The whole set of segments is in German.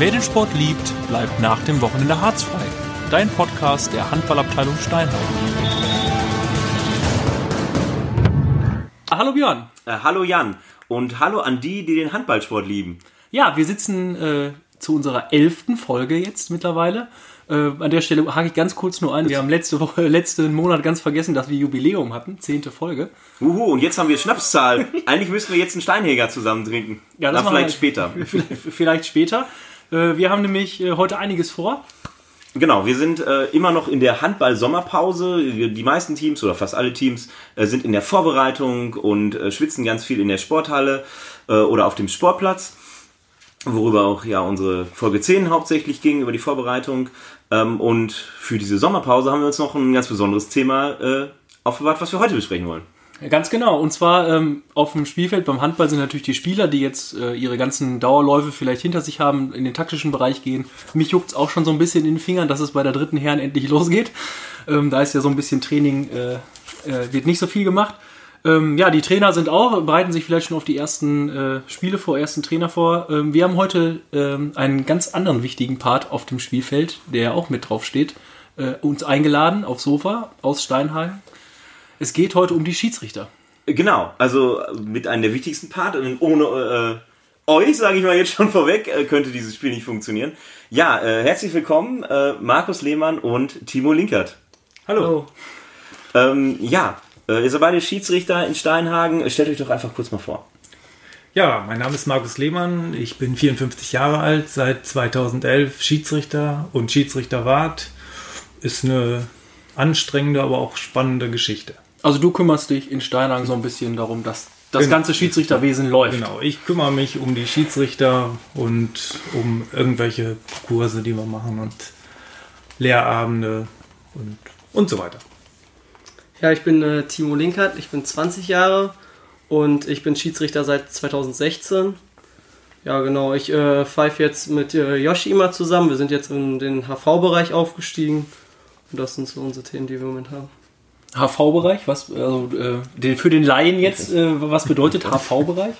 Wer den Sport liebt, bleibt nach dem Wochenende harzfrei. Dein Podcast der Handballabteilung Steinheim. Hallo Björn. Äh, hallo Jan und hallo an die, die den Handballsport lieben. Ja, wir sitzen äh, zu unserer elften Folge jetzt mittlerweile. Äh, an der Stelle hake ich ganz kurz nur ein. Wir haben letzte Woche, letzten Monat ganz vergessen, dass wir Jubiläum hatten, zehnte Folge. Uhu, und jetzt haben wir Schnapszahl. Eigentlich müssten wir jetzt einen Steinhäger zusammen trinken. Ja, das Na, machen vielleicht wir- später. Vielleicht, vielleicht später. Äh, wir haben nämlich äh, heute einiges vor. Genau, wir sind äh, immer noch in der Handball-Sommerpause. Die meisten Teams oder fast alle Teams äh, sind in der Vorbereitung und äh, schwitzen ganz viel in der Sporthalle äh, oder auf dem Sportplatz, worüber auch ja unsere Folge 10 hauptsächlich ging, über die Vorbereitung. Ähm, und für diese Sommerpause haben wir uns noch ein ganz besonderes Thema aufbewahrt, was wir heute besprechen wollen. Ja, Ganz genau. Und zwar ähm, auf dem Spielfeld beim Handball sind natürlich die Spieler, die jetzt äh, ihre ganzen Dauerläufe vielleicht hinter sich haben, in den taktischen Bereich gehen. Mich juckt's auch schon so ein bisschen in den Fingern, dass es bei der dritten Herren endlich losgeht. Ähm, da ist ja so ein bisschen Training, äh, äh, wird nicht so viel gemacht. Ähm, ja, die Trainer sind auch, bereiten sich vielleicht schon auf die ersten äh, Spiele vor, ersten Trainer vor. Ähm, wir haben heute ähm, einen ganz anderen wichtigen Part auf dem Spielfeld, der auch mit drauf steht, äh, uns eingeladen aufs Sofa aus Steinheim. Es geht heute um die Schiedsrichter. Genau, also äh, mit einem der wichtigsten Part und ohne äh, euch, sage ich mal jetzt schon vorweg, äh, könnte dieses Spiel nicht funktionieren. Ja, äh, herzlich willkommen, äh, Markus Lehmann und Timo Linkert. Hallo. Ähm, ja, äh, ihr seid beide Schiedsrichter in Steinhagen. Stellt euch doch einfach kurz mal vor. Ja, mein Name ist Markus Lehmann, ich bin 54 Jahre alt, seit 2011 Schiedsrichter und Schiedsrichterwart. Ist eine anstrengende, aber auch spannende Geschichte. Also du kümmerst dich in Steinhagen so ein bisschen darum, dass das Genau. ganze Schiedsrichterwesen läuft. Genau, ich kümmere mich um die Schiedsrichter und um irgendwelche Kurse, die wir machen und Lehrabende und, und so weiter. Ja, ich bin äh, Timo Linkert, ich bin 20 Jahre und ich bin Schiedsrichter seit 2016. Ja, genau, ich äh, pfeife jetzt mit äh, Yoshi immer zusammen. Wir sind jetzt in den HV-Bereich aufgestiegen und das sind so unsere Themen, die wir im Moment haben. HV-Bereich, was also äh, den, für den Laien jetzt, äh, was bedeutet HV-Bereich?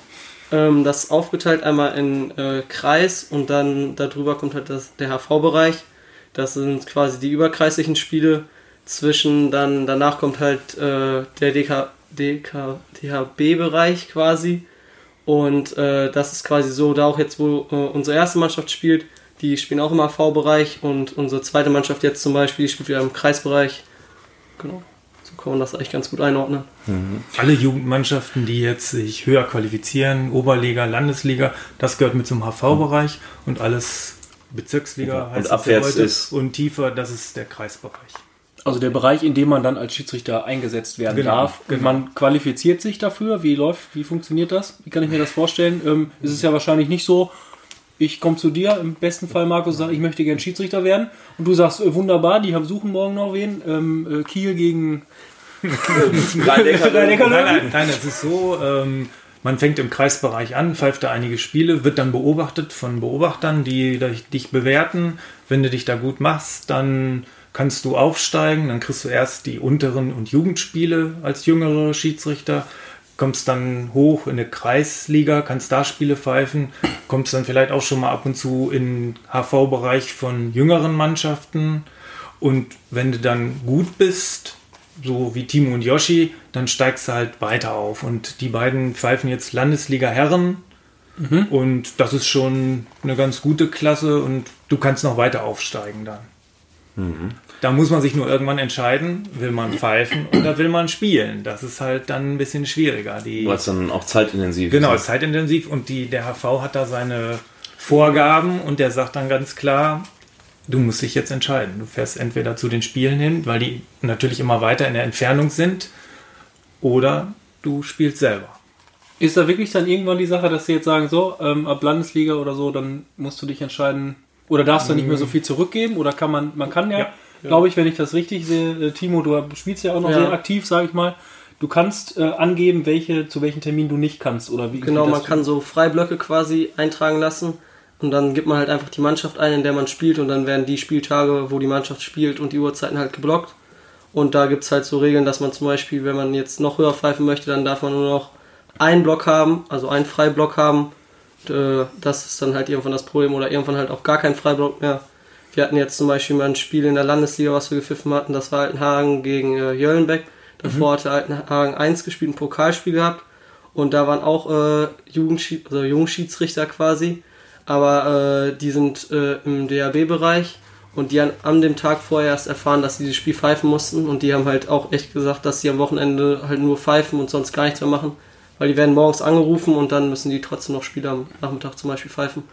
Ähm, das ist aufgeteilt einmal in äh, Kreis und dann darüber kommt halt das, der HV-Bereich. Das sind quasi die überkreislichen Spiele. Zwischen dann, danach kommt halt äh, der DK, DK, DHB-Bereich quasi. Und äh, das ist quasi so, da auch jetzt, wo äh, unsere erste Mannschaft spielt, die spielen auch im HV-Bereich und unsere zweite Mannschaft jetzt zum Beispiel, die spielt wieder im Kreisbereich. Genau. So kann man das eigentlich ganz gut einordnen. Alle Jugendmannschaften, die jetzt sich höher qualifizieren, Oberliga, Landesliga, das gehört mit zum HV-Bereich und alles Bezirksliga Und heißt es abwärts heute ist- und tiefer, das ist der Kreisbereich. Also der Bereich, in dem man dann als Schiedsrichter eingesetzt werden Genau, darf. Und genau. man qualifiziert sich dafür. Wie läuft, wie funktioniert das? Wie kann ich mir das vorstellen? Ähm, ist es ja wahrscheinlich nicht so, ich komme zu dir, im besten Fall, Markus, sag, ich möchte gern Schiedsrichter werden. Und du sagst, äh, wunderbar, die haben suchen morgen noch wen. Ähm, äh, Kiel gegen Rhein-Neckar- Rhein-Neckar- Nein, nein, nein, es ist so, ähm, man fängt im Kreisbereich an, pfeift da einige Spiele, wird dann beobachtet von Beobachtern, die dich bewerten. Wenn du dich da gut machst, dann kannst du aufsteigen, dann kriegst du erst die unteren und Jugendspiele als jüngere Schiedsrichter, kommst dann hoch in eine Kreisliga, kannst da Spiele pfeifen, kommst dann vielleicht auch schon mal ab und zu in HV-Bereich von jüngeren Mannschaften und wenn du dann gut bist, so wie Timo und Yoshi, dann steigst du halt weiter auf. Und die beiden pfeifen jetzt Landesliga Herren. Und das ist schon eine ganz gute Klasse und du kannst noch weiter aufsteigen dann. Da muss man sich nur irgendwann entscheiden, will man pfeifen oder will man spielen. Das ist halt dann ein bisschen schwieriger. Die, Weil es dann auch zeitintensiv Genau, ist. ist zeitintensiv und die, der HV hat da seine Vorgaben und der sagt dann ganz klar, du musst dich jetzt entscheiden. Du fährst entweder zu den Spielen hin, weil die natürlich immer weiter in der Entfernung sind, oder du spielst selber. Ist da wirklich dann irgendwann die Sache, dass sie jetzt sagen, so, ähm, ab Landesliga oder so, dann musst du dich entscheiden, oder darfst du nicht mehr so viel zurückgeben, oder kann man, man kann ja, Ja. glaube ich, wenn ich das richtig sehe, äh, Timo, du spielst ja auch noch Ja. sehr aktiv, sage ich mal, du kannst äh, angeben, welche, zu welchen Termin du nicht kannst, oder wie? Genau, man kann so Freiblöcke quasi eintragen lassen und dann gibt man halt einfach die Mannschaft ein, in der man spielt und dann werden die Spieltage, wo die Mannschaft spielt und die Uhrzeiten halt geblockt. Und da gibt es halt so Regeln, dass man zum Beispiel, wenn man jetzt noch höher pfeifen möchte, dann darf man nur noch einen Block haben, also einen Freiblock haben äh, das ist dann halt irgendwann das Problem oder irgendwann halt auch gar kein Freiblock mehr. Wir hatten jetzt zum Beispiel mal ein Spiel in der Landesliga, was wir gepfiffen hatten, das war Altenhagen gegen äh, Jöllenbeck. Davor hatte Altenhagen 1 gespielt, ein Pokalspiel gehabt. Und da waren auch äh, Jugendschied also Jungschiedsrichter quasi, aber äh, die sind äh, im DAB-Bereich und die haben an dem Tag vorher erst erfahren, dass sie dieses Spiel pfeifen mussten. Und die haben halt auch echt gesagt, dass sie am Wochenende halt nur pfeifen und sonst gar nichts mehr machen, weil die werden morgens angerufen und dann müssen die trotzdem noch Spiele am Nachmittag zum Beispiel pfeifen.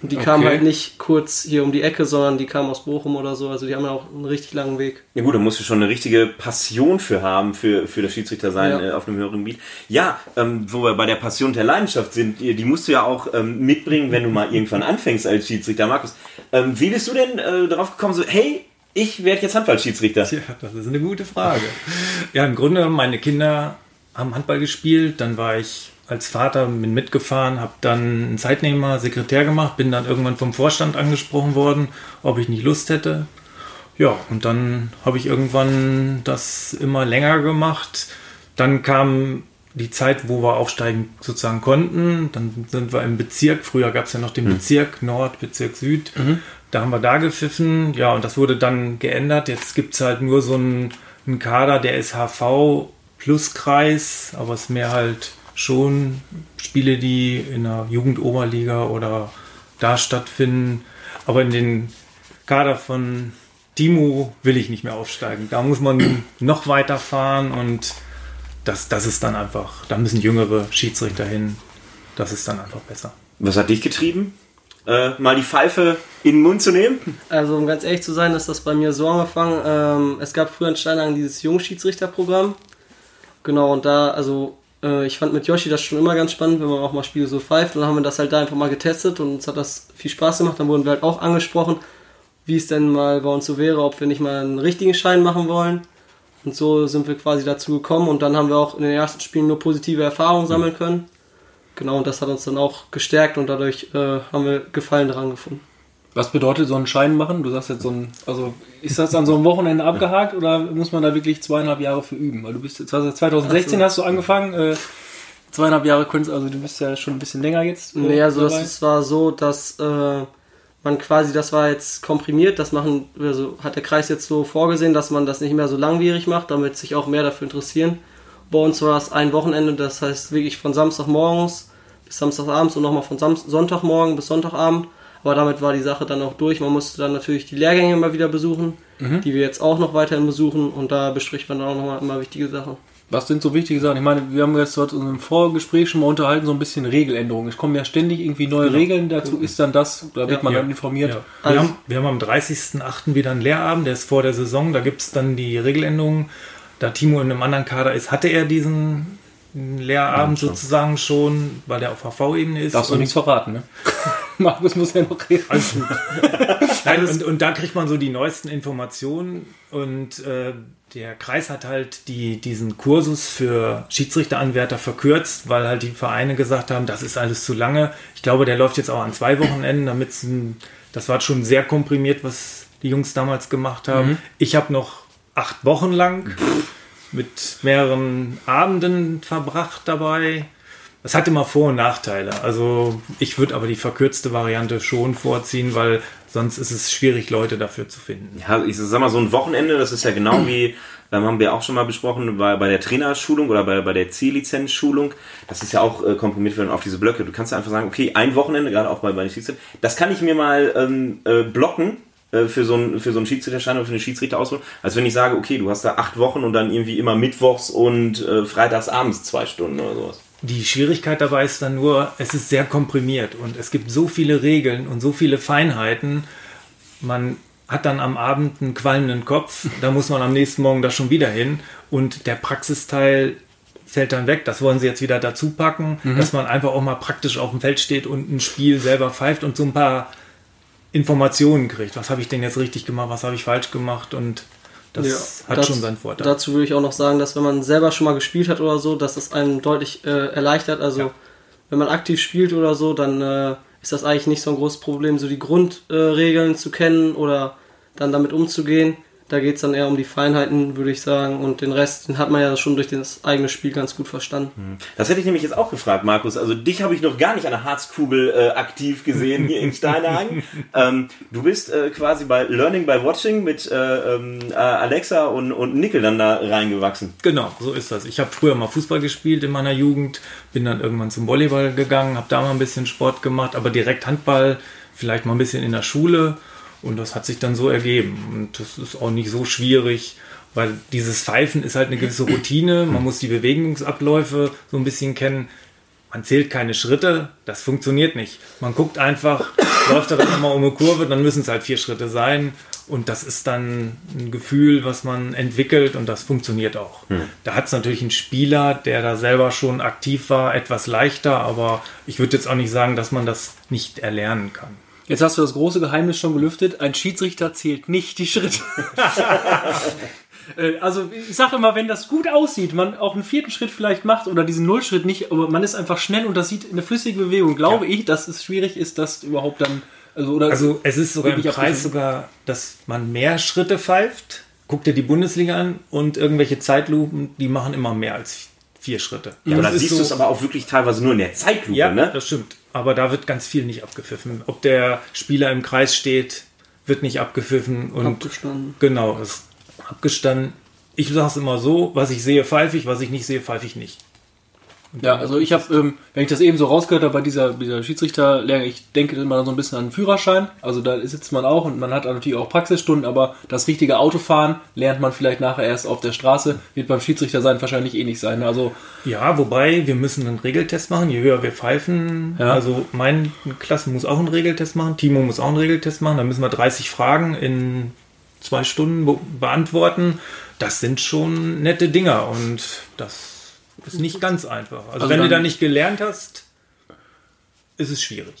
Und die kamen Okay. halt nicht kurz hier um die Ecke, sondern die kamen aus Bochum oder so, also die haben ja auch einen richtig langen Weg. Ja gut, da musst du schon eine richtige Passion für haben, für, für das Schiedsrichter sein Ja. äh, auf einem höheren Gebiet. Ja, ähm, wo wir bei der Passion und der Leidenschaft sind, die die musst du ja auch ähm, mitbringen, wenn du mal irgendwann anfängst als Schiedsrichter. Markus, ähm, wie bist du denn äh, darauf gekommen, so, hey, ich werde jetzt Handballschiedsrichter? Ja, das ist eine gute Frage. Ja, im Grunde, meine Kinder haben Handball gespielt, dann war ich als Vater bin mitgefahren, habe dann einen Zeitnehmer, Sekretär gemacht, bin dann irgendwann vom Vorstand angesprochen worden, ob ich nicht Lust hätte. Ja, und dann habe ich irgendwann das immer länger gemacht. Dann kam die Zeit, wo wir aufsteigen sozusagen konnten. Dann sind wir im Bezirk. Früher gab es ja noch den Bezirk Nord, Bezirk Süd. Da haben wir da gepfiffen. Ja, und das wurde dann geändert. Jetzt gibt es halt nur so einen, einen Kader, der ist HV plus Kreis, aber es ist mehr halt schon Spiele, die in der Jugendoberliga oder da stattfinden. Aber in den Kader von Timo will ich nicht mehr aufsteigen. Da muss man noch weiter fahren und das, das ist dann einfach, da müssen jüngere Schiedsrichter hin. Das ist dann einfach besser. Was hat dich getrieben? Äh, mal die Pfeife in den Mund zu nehmen? Also um ganz ehrlich zu sein, ist das bei mir so angefangen. Ähm, es gab früher in Steinhagen dieses Jungschiedsrichterprogramm. Genau, und da, also äh, ich fand mit Yoshi das schon immer ganz spannend, wenn man auch mal Spiele so pfeift. Und dann haben wir das halt da einfach mal getestet und uns hat das viel Spaß gemacht. Dann wurden wir halt auch angesprochen, wie es denn mal bei uns so wäre, ob wir nicht mal einen richtigen Schein machen wollen. Und so sind wir quasi dazu gekommen und dann haben wir auch in den ersten Spielen nur positive Erfahrungen sammeln können. Genau, und das hat uns dann auch gestärkt und dadurch äh, haben wir Gefallen dran gefunden. Was bedeutet so ein Schein machen? Du sagst jetzt so ein, also ist das an so einem Wochenende abgehakt oder muss man da wirklich zweieinhalb Jahre für üben? Weil du bist jetzt, also 2016 Ach so. hast du angefangen, äh, zweieinhalb Jahre Kunst, also du bist ja schon ein bisschen länger jetzt. äh, Nee, also dabei. das es war so, dass äh, man quasi, das war jetzt komprimiert, das machen, also hat der Kreis jetzt so vorgesehen, dass man das nicht mehr so langwierig macht, damit sich auch mehr dafür interessieren. Bei uns war es ein Wochenende, das heißt wirklich von Samstagmorgens bis Samstagabends und nochmal von Sam Sonntagmorgen bis Sonntagabend. Aber damit war die Sache dann auch durch. Man musste dann natürlich die Lehrgänge immer wieder besuchen, die wir jetzt auch noch weiterhin besuchen und da bespricht man dann auch nochmal immer wichtige Sachen. Was sind so wichtige Sachen? Ich meine, wir haben jetzt dort in unserem Vorgespräch schon mal unterhalten, so ein bisschen Regeländerungen. Es kommen ja ständig irgendwie neue Regeln, dazu ist dann das, da wird man Ja. dann informiert. Ja. Wir, Also- haben, wir haben am 30.08. wieder einen Lehrabend, der ist vor der Saison, da gibt es dann die Regeländerungen. Da Timo in einem anderen Kader ist, hatte er diesen Lehrabend sozusagen schon, weil er auf HV-Ebene ist. Darfst du nichts verraten, ne? Markus muss ja noch reden. Gut. Nein, und, und da kriegt man so die neuesten Informationen und äh, der Kreis hat halt die, diesen Kursus für Schiedsrichteranwärter verkürzt, weil halt die Vereine gesagt haben, das ist alles zu lange. Ich glaube, der läuft jetzt auch an zwei Wochenenden, damit das war schon sehr komprimiert, was die Jungs damals gemacht haben. Ich habe noch acht Wochen lang mit mehreren Abenden verbracht dabei. Es hat immer Vor- und Nachteile. Also ich würde aber die verkürzte Variante schon vorziehen, weil sonst ist es schwierig, Leute dafür zu finden. Ja, ich sag mal, so ein Wochenende, das ist ja genau wie, ähm, haben wir auch schon mal besprochen, bei, bei der Trainerschulung oder bei, bei der C-Lizenz-Schulung. Das ist ja auch äh, komprimiert werden auf diese Blöcke. Du kannst ja einfach sagen, okay, ein Wochenende, gerade auch bei, bei den Schiedsrichtern, das kann ich mir mal ähm, äh, blocken für so einen für so einen Schiedsrichterschein oder für eine Schiedsrichterausbildung, als wenn ich sage, okay, du hast da acht Wochen und dann irgendwie immer mittwochs und äh, freitags abends zwei Stunden oder sowas. Die Schwierigkeit dabei ist dann nur, es ist sehr komprimiert und es gibt so viele Regeln und so viele Feinheiten. Man hat dann am Abend einen qualmenden Kopf, da muss man am nächsten Morgen da schon wieder hin und der Praxisteil fällt dann weg. Das wollen sie jetzt wieder dazu packen, dass man einfach auch mal praktisch auf dem Feld steht und ein Spiel selber pfeift und so ein paar Informationen kriegt. Was habe ich denn jetzt richtig gemacht, was habe ich falsch gemacht und das hat dazu- schon seinen Vorteil. Dazu würde ich auch noch sagen, dass wenn man selber schon mal gespielt hat oder so, dass das einem deutlich äh, erleichtert. Also Ja. wenn man aktiv spielt oder so, dann äh, ist das eigentlich nicht so ein großes Problem, so die Grundregeln äh, zu kennen oder dann damit umzugehen. Da geht es dann eher um die Feinheiten, würde ich sagen. Und den Rest, den hat man ja schon durch das eigene Spiel ganz gut verstanden. Das hätte ich nämlich jetzt auch gefragt, Markus. Also dich habe ich noch gar nicht an der Harzkugel äh, aktiv gesehen hier in Steinhagen. ähm, du bist äh, quasi bei Learning by Watching mit äh, ähm, äh, Alexa und, und Nickel dann da reingewachsen. Genau, so ist das. Ich habe früher mal Fußball gespielt in meiner Jugend, bin dann irgendwann zum Volleyball gegangen, habe da mal ein bisschen Sport gemacht, aber direkt Handball, vielleicht mal ein bisschen in der Schule und das hat sich dann so ergeben. Und das ist auch nicht so schwierig, weil dieses Pfeifen ist halt eine gewisse Routine. Man muss die Bewegungsabläufe so ein bisschen kennen. Man zählt keine Schritte, das funktioniert nicht. Man guckt einfach, läuft er dann immer um eine Kurve, dann müssen es halt vier Schritte sein. Und das ist dann ein Gefühl, was man entwickelt und das funktioniert auch. Da hat es natürlich einen Spieler, der da selber schon aktiv war, etwas leichter, aber ich würde jetzt auch nicht sagen, dass man das nicht erlernen kann. Jetzt hast du das große Geheimnis schon gelüftet. Ein Schiedsrichter zählt nicht die Schritte. Äh, also ich sage immer, wenn das gut aussieht, man auch einen vierten Schritt vielleicht macht oder diesen Nullschritt nicht, aber man ist einfach schnell und das sieht eine flüssige Bewegung, glaube ich, dass es schwierig ist, das überhaupt dann. Also, oder Also es ist sogar im Preis sogar, dass man mehr Schritte pfeift. Guck dir die Bundesliga an und irgendwelche Zeitlupen, die machen immer mehr als vier Schritte. Ja, Das dann siehst du es aber auch wirklich teilweise nur in der Zeitlupe, Ja, ne? das stimmt. Aber da wird ganz viel nicht abgepfiffen. Ob der Spieler im Kreis steht, wird nicht abgepfiffen und Abgestanden. genau, ist abgestanden. Ich sage es immer so, was ich sehe, pfeife ich, was ich nicht sehe, pfeife ich nicht. Ja, also ich habe, ähm, wenn ich das eben so rausgehört habe bei dieser, dieser Schiedsrichterlehre, ich denke immer so ein bisschen an den Führerschein. Also da sitzt man auch und man hat natürlich auch Praxisstunden, aber das richtige Autofahren lernt man vielleicht nachher erst auf der Straße. Wird beim Schiedsrichter sein wahrscheinlich eh nicht sein. Also Ja, wobei wir müssen einen Regeltest machen, je höher wir pfeifen. Ja. Also meine Klasse muss auch einen Regeltest machen, Timo muss auch einen Regeltest machen. Da müssen wir 30 Fragen in zwei Stunden be beantworten. Das sind schon nette Dinger und das ist nicht ganz einfach. Also, Also wenn du da nicht gelernt hast, ist es schwierig.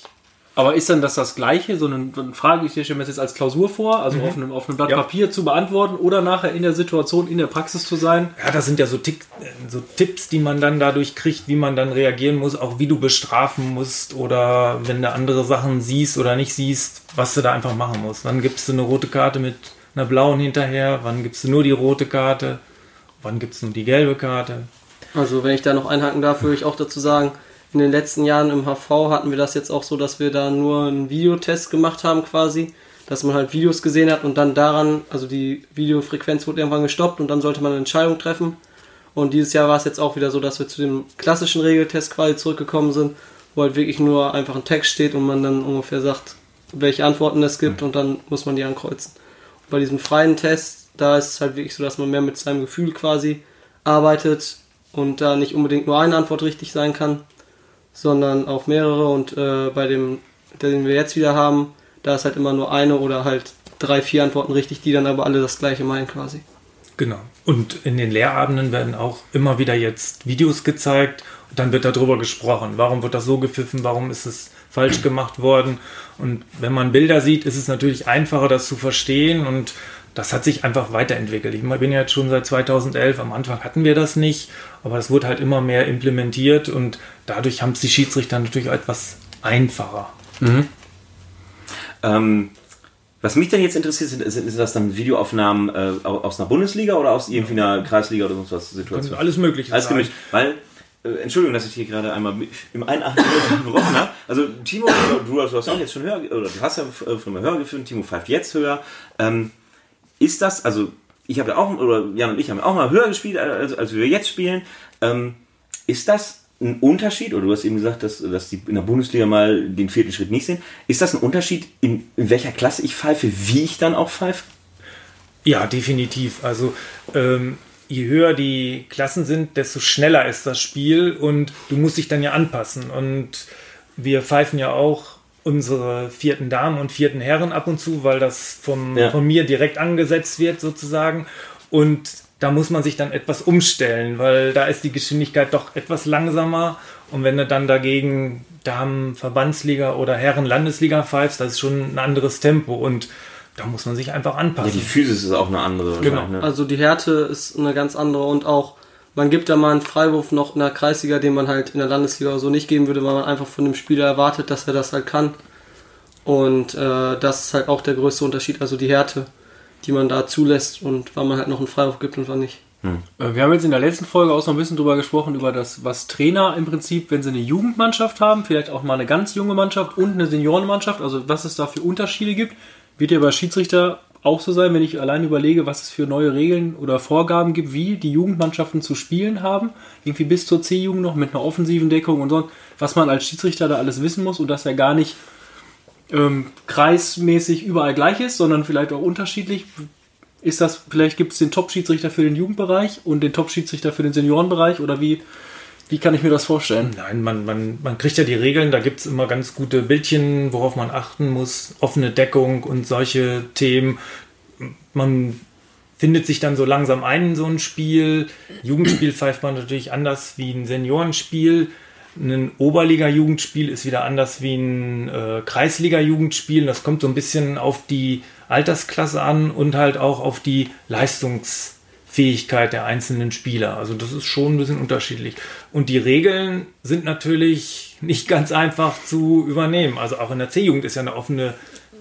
Aber ist dann das das Gleiche? So eine, eine Frage, ich stelle mir das jetzt als Klausur vor, also auf, einem, auf einem Blatt Ja. Papier zu beantworten oder nachher in der Situation, in der Praxis zu sein? Ja, das sind ja so, Tick, so Tipps, die man dann dadurch kriegt, wie man dann reagieren muss, auch wie du bestrafen musst oder wenn du andere Sachen siehst oder nicht siehst, was du da einfach machen musst. Wann gibst du eine rote Karte mit einer blauen hinterher? Wann gibst du nur die rote Karte? Wann gibst du nur die gelbe Karte? Also wenn ich da noch einhaken darf, würde ich auch dazu sagen, in den letzten Jahren im HV hatten wir das jetzt auch so, dass wir da nur einen Videotest gemacht haben quasi, dass man halt Videos gesehen hat und dann daran, also die Videofrequenz wurde irgendwann gestoppt und dann sollte man eine Entscheidung treffen. Und dieses Jahr war es jetzt auch wieder so, dass wir zu dem klassischen Regeltest quasi zurückgekommen sind, wo halt wirklich nur einfach ein Text steht und man dann ungefähr sagt, welche Antworten es gibt und dann muss man die ankreuzen. Und bei diesem freien Test, da ist es halt wirklich so, dass man mehr mit seinem Gefühl quasi arbeitet und da nicht unbedingt nur eine Antwort richtig sein kann, sondern auch mehrere. Und äh, bei dem, den wir jetzt wieder haben, da ist halt immer nur eine oder halt drei, vier Antworten richtig, die dann aber alle das gleiche meinen quasi. Genau. Und in den Lehrabenden werden auch immer wieder jetzt Videos gezeigt und dann wird darüber gesprochen. Warum wird das so gepfiffen? Warum ist es falsch gemacht worden? Und wenn man Bilder sieht, ist es natürlich einfacher, das zu verstehen und das hat sich einfach weiterentwickelt. Ich bin ja jetzt schon seit 2011, am Anfang hatten wir das nicht, aber es wurde halt immer mehr implementiert und dadurch haben es die Schiedsrichter natürlich etwas einfacher. Ähm, was mich dann jetzt interessiert, sind, sind, sind das dann Videoaufnahmen äh, aus einer Bundesliga oder aus irgendwie einer Kreisliga oder sonst was Situation? Alles Mögliche Alles gemischt. Weil, äh, Entschuldigung, dass ich hier gerade einmal im Einatmen gebrochen habe. Also, Timo, du hast du hast auch jetzt schon höher, oder du hast ja äh, von mir höher geführt, Timo pfeift jetzt höher. Ähm, ist das, also, ich habe ja auch, oder Jan und ich haben auch mal höher gespielt, als, als wir jetzt spielen. Ähm, ist das ein Unterschied, oder du hast eben gesagt, dass, dass die in der Bundesliga mal den vierten Schritt nicht sehen. Ist das ein Unterschied, in, in welcher Klasse ich pfeife, wie ich dann auch pfeife? Ja, definitiv. Also ähm, je höher die Klassen sind, desto schneller ist das Spiel und du musst dich dann ja anpassen. Und wir pfeifen ja auch unsere vierten Damen und vierten Herren ab und zu, weil das vom, Ja. von mir direkt angesetzt wird sozusagen. Und da muss man sich dann etwas umstellen, weil da ist die Geschwindigkeit doch etwas langsamer. Und wenn du dann dagegen Damen Verbandsliga oder Herren Landesliga pfeifst, das ist schon ein anderes Tempo und da muss man sich einfach Ja, anpassen. die Physis ist auch eine andere. Genau. Ne? Also die Härte ist eine ganz andere und auch man gibt da mal einen Freiwurf noch in der Kreisliga, den man halt in der Landesliga oder so nicht geben würde, weil man einfach von dem Spieler erwartet, dass er das halt kann. Und äh, das ist halt auch der größte Unterschied, also die Härte. die man da zulässt und wann man halt noch einen Freiwurf gibt und wann nicht. Äh, Wir haben jetzt in der letzten Folge auch so ein bisschen drüber gesprochen, über das, was Trainer im Prinzip, wenn sie eine Jugendmannschaft haben, vielleicht auch mal eine ganz junge Mannschaft und eine Seniorenmannschaft, also was es da für Unterschiede gibt, wird ja bei Schiedsrichter auch so sein, wenn ich allein überlege, was es für neue Regeln oder Vorgaben gibt, wie die Jugendmannschaften zu spielen haben, irgendwie bis zur C-Jugend noch mit einer offensiven Deckung und so, was man als Schiedsrichter da alles wissen muss und dass er gar nicht ähm, kreismäßig überall gleich ist, sondern vielleicht auch unterschiedlich. Ist das, vielleicht gibt es den Top-Schiedsrichter für den Jugendbereich und den Top-Schiedsrichter für den Seniorenbereich oder wie, wie kann ich mir das vorstellen? Nein, man, man, man kriegt ja die Regeln, da gibt es immer ganz gute Bildchen, worauf man achten muss, offene Deckung und solche Themen. Man findet sich dann so langsam ein in so ein Spiel. Jugendspiel pfeift man natürlich anders wie ein Seniorenspiel. Ein Oberliga-Jugendspiel ist wieder anders wie ein äh, Kreisliga-Jugendspiel. Das kommt so ein bisschen auf die Altersklasse an und halt auch auf die Leistungsfähigkeit der einzelnen Spieler. Also das ist schon ein bisschen unterschiedlich. Und die Regeln sind natürlich nicht ganz einfach zu übernehmen. Also auch in der C-Jugend ist ja eine offene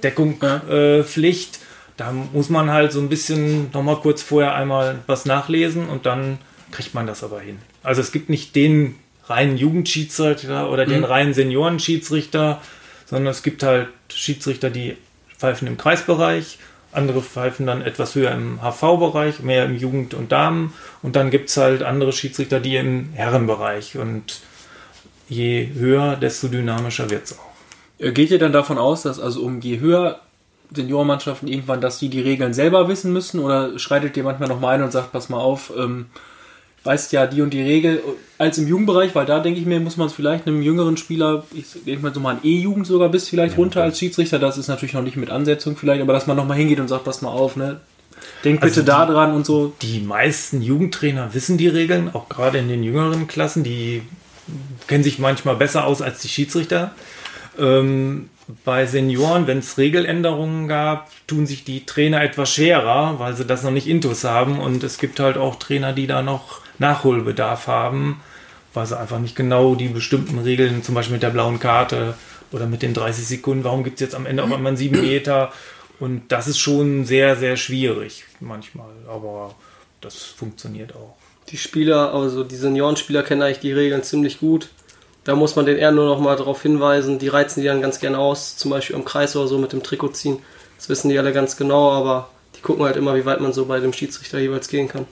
Deckung äh, Pflicht. Da muss man halt so ein bisschen nochmal kurz vorher einmal was nachlesen und dann kriegt man das aber hin. Also es gibt nicht den reinen Jugendschiedsrichter oder den reinen Seniorenschiedsrichter, sondern es gibt halt Schiedsrichter, die pfeifen im Kreisbereich, andere pfeifen dann etwas höher im HV-Bereich, mehr im Jugend- und Damen. Und dann gibt es halt andere Schiedsrichter, die im Herrenbereich. Und je höher, desto dynamischer wird es auch. Äh, Geht ihr dann davon aus, dass also um je höher Seniorenmannschaften irgendwann, dass die die Regeln selber wissen müssen? Oder schreitet ihr manchmal noch mal ein und sagt, pass mal auf, ähm, weißt ja die und die Regel als im Jugendbereich, weil da denke ich mir, muss man es vielleicht einem jüngeren Spieler, ich denke mal so mal ein E-Jugend sogar bis vielleicht runter als Schiedsrichter, das ist natürlich noch nicht mit Ansetzung vielleicht, aber dass man noch mal hingeht und sagt, pass mal auf, ne, denk Also bitte da die- dran und so. Die meisten Jugendtrainer wissen die Regeln, auch gerade in den jüngeren Klassen. Die kennen sich manchmal besser aus als die Schiedsrichter. Ähm, bei Senioren, wenn es Regeländerungen gab, tun sich die Trainer etwas schwerer, weil sie das noch nicht intus haben. Und es gibt halt auch Trainer, die da noch Nachholbedarf haben, weil sie einfach nicht genau die bestimmten Regeln, zum Beispiel mit der blauen Karte oder mit den 30 Sekunden, warum gibt es jetzt am Ende auch einmal einen 7 Meter? Und das ist schon sehr, sehr schwierig manchmal, aber das funktioniert auch. Die Spieler, also die Seniorenspieler kennen eigentlich die Regeln ziemlich gut. Da muss man den eher nur noch mal darauf hinweisen. Die reizen die dann ganz gerne aus, zum Beispiel am Kreis oder so mit dem Trikot ziehen. Das wissen die alle ganz genau, aber die gucken halt immer, wie weit man so bei dem Schiedsrichter jeweils gehen kann.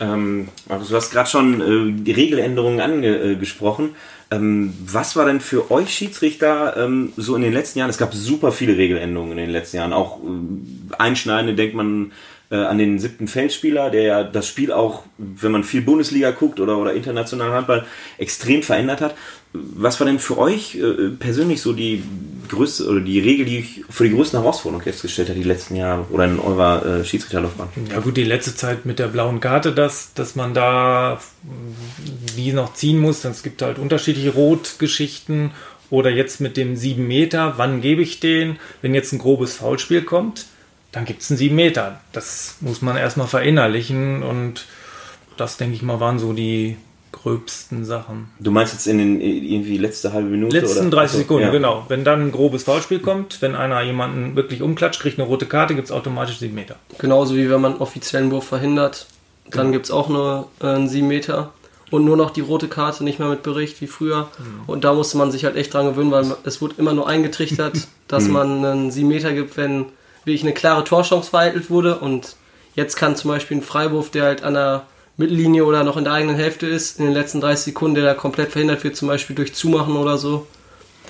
Ähm, Markus, du hast gerade schon äh, die Regeländerungen angesprochen. Ähm, was war denn für euch Schiedsrichter ähm, so in den letzten Jahren? Es gab super viele Regeländerungen in den letzten Jahren. Auch äh, einschneidende denkt man äh, an den siebten Feldspieler, der ja das Spiel auch, wenn man viel Bundesliga guckt oder, oder internationalen Handball, extrem verändert hat. Was war denn für euch äh, persönlich so die größte oder die Regel, die für die größten Herausforderungen festgestellt hat die letzten Jahre oder in eurer äh, Schiedsrichterlaufbahn? Ja gut, die letzte Zeit mit der blauen Karte, dass, dass man da die noch ziehen muss. Es gibt halt unterschiedliche Rotgeschichten. Oder jetzt mit dem 7 Meter, wann gebe ich den? Wenn jetzt ein grobes Foulspiel kommt, dann gibt es einen 7 Meter. Das muss man erstmal verinnerlichen und das, denke ich mal, waren so die gröbsten Sachen. Du meinst jetzt in den irgendwie letzte halbe Minute? Letzten oder? 30 Achso, Sekunden, ja. genau. Wenn dann ein grobes Foulspiel kommt, wenn einer jemanden wirklich umklatscht, kriegt eine rote Karte, gibt es automatisch 7 Meter. Genauso wie wenn man einen offiziellen Wurf verhindert, dann gibt es auch nur äh, einen 7 Meter. Und nur noch die rote Karte, nicht mehr mit Bericht wie früher. Und da musste man sich halt echt dran gewöhnen, weil es wurde immer nur eingetrichtert, dass man einen 7 Meter gibt, wenn wirklich eine klare Torchance vereitelt wurde. Und jetzt kann zum Beispiel ein Freiwurf, der halt an der Mittellinie oder noch in der eigenen Hälfte ist, in den letzten 30 Sekunden, der da komplett verhindert wird, zum Beispiel durch Zumachen oder so,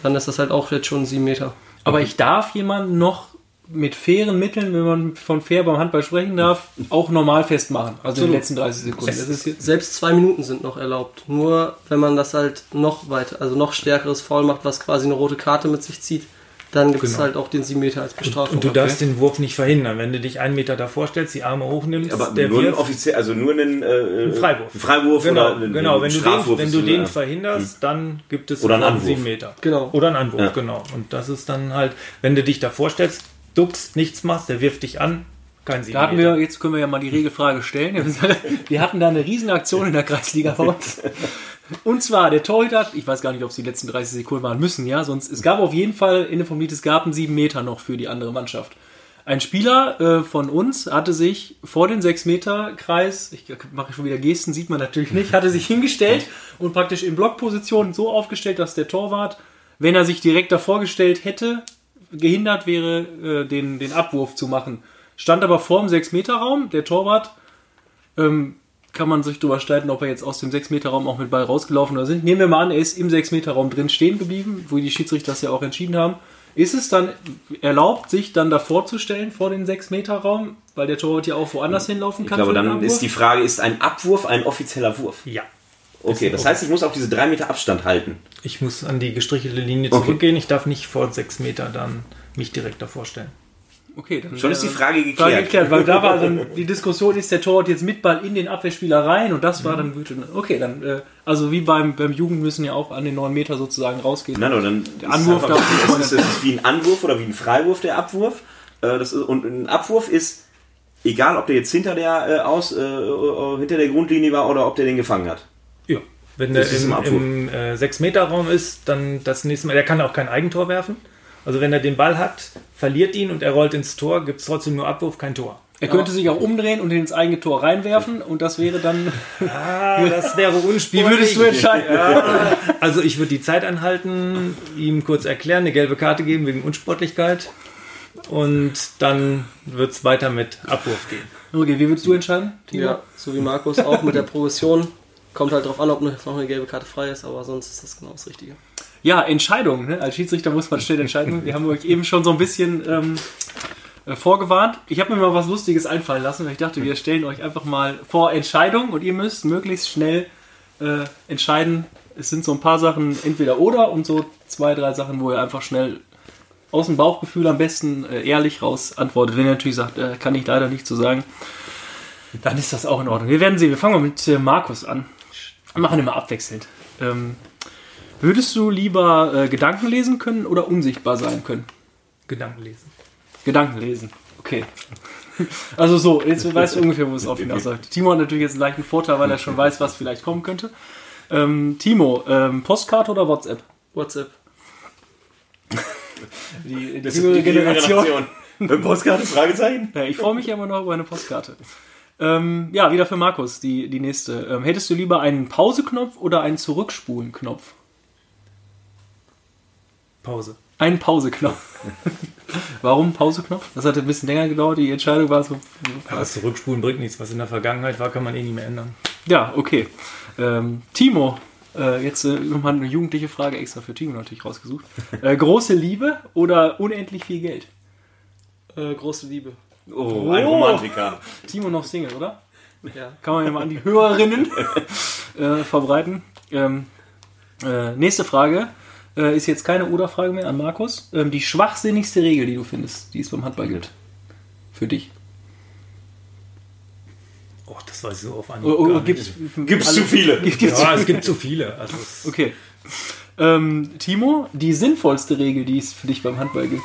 dann ist das halt auch jetzt schon 7 Meter. Aber ich darf jemanden noch mit fairen Mitteln, wenn man von fair beim Handball sprechen darf, auch normal festmachen. Also in den letzten 30 Sekunden. Selbst zwei Minuten sind noch erlaubt. Nur wenn man das halt noch weiter, also noch stärkeres Foul macht, was quasi eine rote Karte mit sich zieht, dann gibt es Genau. halt auch den 7 Meter als Bestrafung. Und du darfst den Wurf nicht verhindern. Wenn du dich einen Meter davor stellst, die Arme hochnimmst, Aber der nur wirft offiziell, also nur einen äh, Freiwurf. Einen Freiwurf Genau, oder einen, genau. einen Wenn du den, Strafwurf wenn du den ja. verhinderst, dann gibt es Oder einen Anwurf. sieben Meter. Genau. Oder einen Anwurf, Ja. genau. Und das ist dann halt, wenn du dich davor stellst, duckst, nichts machst, der wirft dich an, kein sieben Da hatten Meter. wir, jetzt können wir ja mal die Regelfrage stellen. Wir hatten da eine Riesenaktion in der Kreisliga bei uns. Und zwar der Torhüter, ich weiß gar nicht, ob es die letzten 30 Sekunden waren müssen, ja, sonst, es gab auf jeden Fall in der vom Lied, es gab einen 7 Meter noch für die andere Mannschaft. Ein Spieler äh, von uns hatte sich vor den 6-Meter-Kreis, ich mache schon wieder Gesten, sieht man natürlich nicht, hatte sich hingestellt und praktisch in Blockposition so aufgestellt, dass der Torwart, wenn er sich direkt davor gestellt hätte, gehindert wäre, äh, den, den Abwurf zu machen. Stand aber vor dem 6-Meter-Raum, der Torwart, ähm, kann man sich drüber streiten, ob er jetzt aus dem 6-Meter-Raum auch mit Ball rausgelaufen oder sind. Nehmen wir mal an, er ist im 6-Meter-Raum drin stehen geblieben, wo die Schiedsrichter das ja auch entschieden haben. Ist es dann erlaubt, sich dann davor zu stellen vor den 6-Meter-Raum, weil der Torwart ja auch woanders hinlaufen Ich kann? glaube, für den dann Abwurf? ist die Frage, ist ein Abwurf ein offizieller Wurf? Ja. Okay, das heißt, ich muss auch diese drei Meter Abstand halten. Ich muss an die gestrichelte Linie Okay. zurückgehen. Ich darf nicht vor sechs Meter dann mich direkt davor stellen. Okay, dann Schon ist die Frage Frage geklärt. geklärt, weil da war dann die Diskussion, ist der Torwart jetzt mit Ball in den Abwehrspieler rein und das war dann gut. Okay, dann, äh, also wie beim, beim Jugend müssen ja auch an den 9 Meter sozusagen rausgehen. Nein, oder dann Der Anwurf ist darf einfach, nicht es ist, es ist wie ein Anwurf oder wie ein Freiwurf der Abwurf. Äh, das ist, und ein Abwurf ist egal, ob der jetzt hinter der äh, aus hinter der Grundlinie war oder ob der den gefangen hat. Ja. Wenn der Das ist im, im äh, 6-Meter-Raum ist, dann das nächste Mal, der kann auch kein Eigentor werfen. Also wenn er den Ball hat, verliert ihn und er rollt ins Tor, gibt es trotzdem nur Abwurf, kein Tor. Er könnte sich auch umdrehen und ins eigene Tor reinwerfen und das wäre dann. Ah, das wäre unsportlich. Wie würdest du entscheiden? Also ich würde die Zeit anhalten, ihm kurz erklären, eine gelbe Karte geben wegen Unsportlichkeit und dann wird es weiter mit Abwurf gehen. Okay, wie würdest du entscheiden? Timo? Ja, so wie Markus auch mit der Progression. Kommt halt drauf an, ob noch eine gelbe Karte frei ist, aber sonst ist das genau das Richtige. Ja, Entscheidung. Ne? Als Schiedsrichter muss man schnell entscheiden. Wir haben euch eben schon so ein bisschen ähm, äh, vorgewarnt. Ich habe mir mal was Lustiges einfallen lassen, weil ich dachte, wir stellen euch einfach mal vor Entscheidung und ihr müsst möglichst schnell äh, entscheiden. Es sind so ein paar Sachen entweder oder und so zwei, drei Sachen, wo ihr einfach schnell aus dem Bauchgefühl am besten äh, ehrlich raus antwortet. Wenn ihr natürlich sagt, äh, kann ich leider nicht zu sagen, dann ist das auch in Ordnung. Wir werden sehen. Wir fangen mal mit äh, Markus an. Wir machen immer abwechselnd. Ähm, Würdest du lieber äh, Gedanken lesen können oder unsichtbar sein können? Gedanken lesen. Gedanken lesen. Okay. Also so, jetzt weißt du ungefähr, wo es auf hinaus läuft. Timo hat natürlich jetzt einen leichten Vorteil, weil er schon weiß, was vielleicht kommen könnte. Ähm, Timo, ähm, Postkarte oder WhatsApp? WhatsApp. Die, die Das jüngere ist die Generation. Äh, Postkarte? Fragezeichen? Ja, ich freue mich ja immer noch über eine Postkarte. Ähm, ja, wieder für Markus, die, die nächste. Ähm, hättest du lieber einen Pauseknopf oder einen Zurückspulen-Knopf? Pause. Einen Pauseknopf. Warum Pauseknopf? Das hat ein bisschen länger gedauert. Die Entscheidung war so. Aber zurückspulen bringt nichts. Was in der Vergangenheit war, kann man eh nicht mehr ändern. Ja, okay. Ähm, Timo, äh, jetzt äh, nochmal eine jugendliche Frage extra für Timo natürlich rausgesucht. Äh, große Liebe oder unendlich viel Geld? Äh, große Liebe. Oh, ein Romantiker. Timo noch Single, oder? Ja. Kann man ja mal an die Hörerinnen äh, verbreiten. Ähm, äh, nächste Frage äh, ist jetzt keine Oder-Frage mehr an Markus. Ähm, die schwachsinnigste Regel, die du findest, die es beim Handball gilt. Für dich. Oh, das weiß ich so auf gar oder nicht. gibt's, Gibt's zu viele? Gibt, gibt's Ja, es gibt zu viele. Also Okay. Ähm, Timo, die sinnvollste Regel, die es für dich beim Handball gibt.